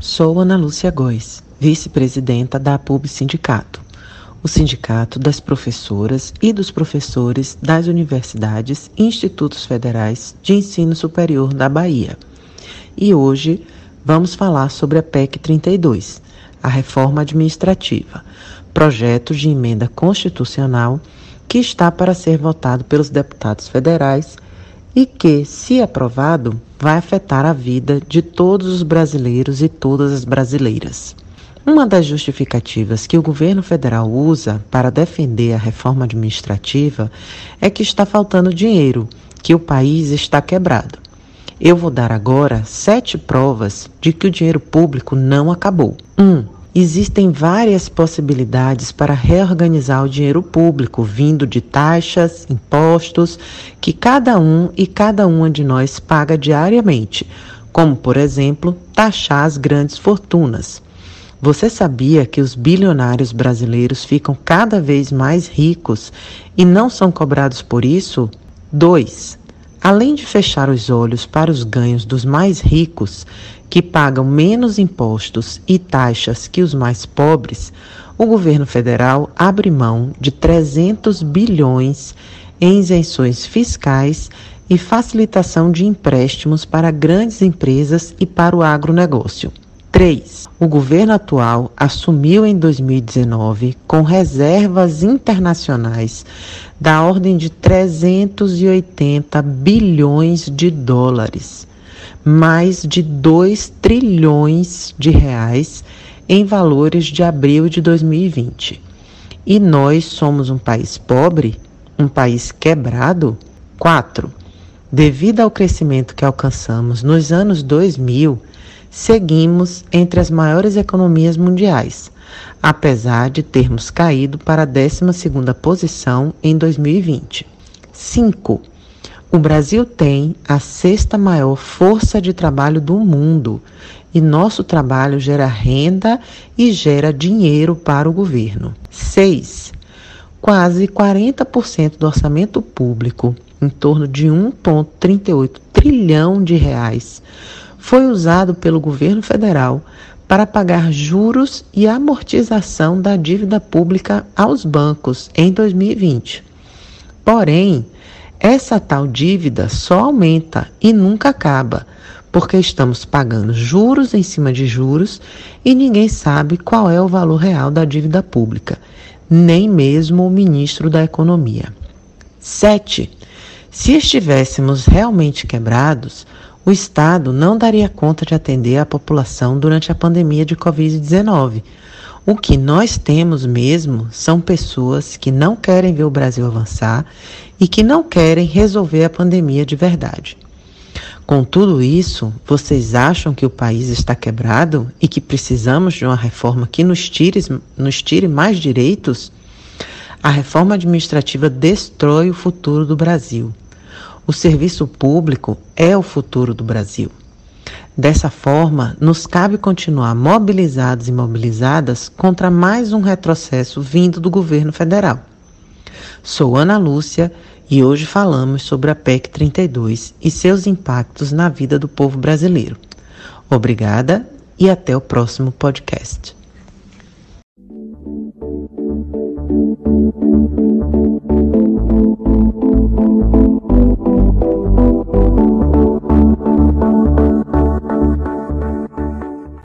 Sou Ana Lúcia Góes, vice-presidenta da PUB Sindicato, o sindicato das professoras e dos professores das universidades e institutos federais de ensino superior da Bahia. E hoje vamos falar sobre a PEC 32, a reforma administrativa, projeto de emenda constitucional que está para ser votado pelos deputados federais e que, se aprovado, vai afetar a vida de todos os brasileiros e todas as brasileiras. Uma das justificativas que o governo federal usa para defender a reforma administrativa é que está faltando dinheiro, que o país está quebrado. Eu vou dar agora sete provas de que o dinheiro público não acabou. 1. Um, Existem várias possibilidades para reorganizar o dinheiro público, vindo de taxas, impostos, que cada um e cada uma de nós paga diariamente, como, por exemplo, taxar as grandes fortunas. Você sabia que os bilionários brasileiros ficam cada vez mais ricos e não são cobrados por isso? 2. Além de fechar os olhos para os ganhos dos mais ricos, que pagam menos impostos e taxas que os mais pobres, o governo federal abre mão de 300 bilhões em isenções fiscais e facilitação de empréstimos para grandes empresas e para o agronegócio. 3. O governo atual assumiu em 2019 com reservas internacionais da ordem de 380 bilhões de dólares mais de 2 trilhões de reais em valores de abril de 2020. E nós somos um país pobre, um país quebrado? 4. Devido ao crescimento que alcançamos nos anos 2000, seguimos entre as maiores economias mundiais, apesar de termos caído para a 12ª posição em 2020. 5. O Brasil tem a sexta maior força de trabalho do mundo e nosso trabalho gera renda e gera dinheiro para o governo. 6. Quase 40% do orçamento público, em torno de 1,38 trilhão de reais, foi usado pelo governo federal para pagar juros e amortização da dívida pública aos bancos em 2020. Porém, essa tal dívida só aumenta e nunca acaba, porque estamos pagando juros em cima de juros e ninguém sabe qual é o valor real da dívida pública, nem mesmo o ministro da Economia. 7. Se estivéssemos realmente quebrados, o Estado não daria conta de atender a população durante a pandemia de Covid-19 o que nós temos mesmo são pessoas que não querem ver o Brasil avançar e que não querem resolver a pandemia de verdade. Com tudo isso, vocês acham que o país está quebrado e que precisamos de uma reforma que nos tire, nos tire mais direitos? A reforma administrativa destrói o futuro do Brasil. O serviço público é o futuro do Brasil. Dessa forma, nos cabe continuar mobilizados e mobilizadas contra mais um retrocesso vindo do governo federal. Sou Ana Lúcia e hoje falamos sobre a PEC 32 e seus impactos na vida do povo brasileiro. Obrigada e até o próximo podcast.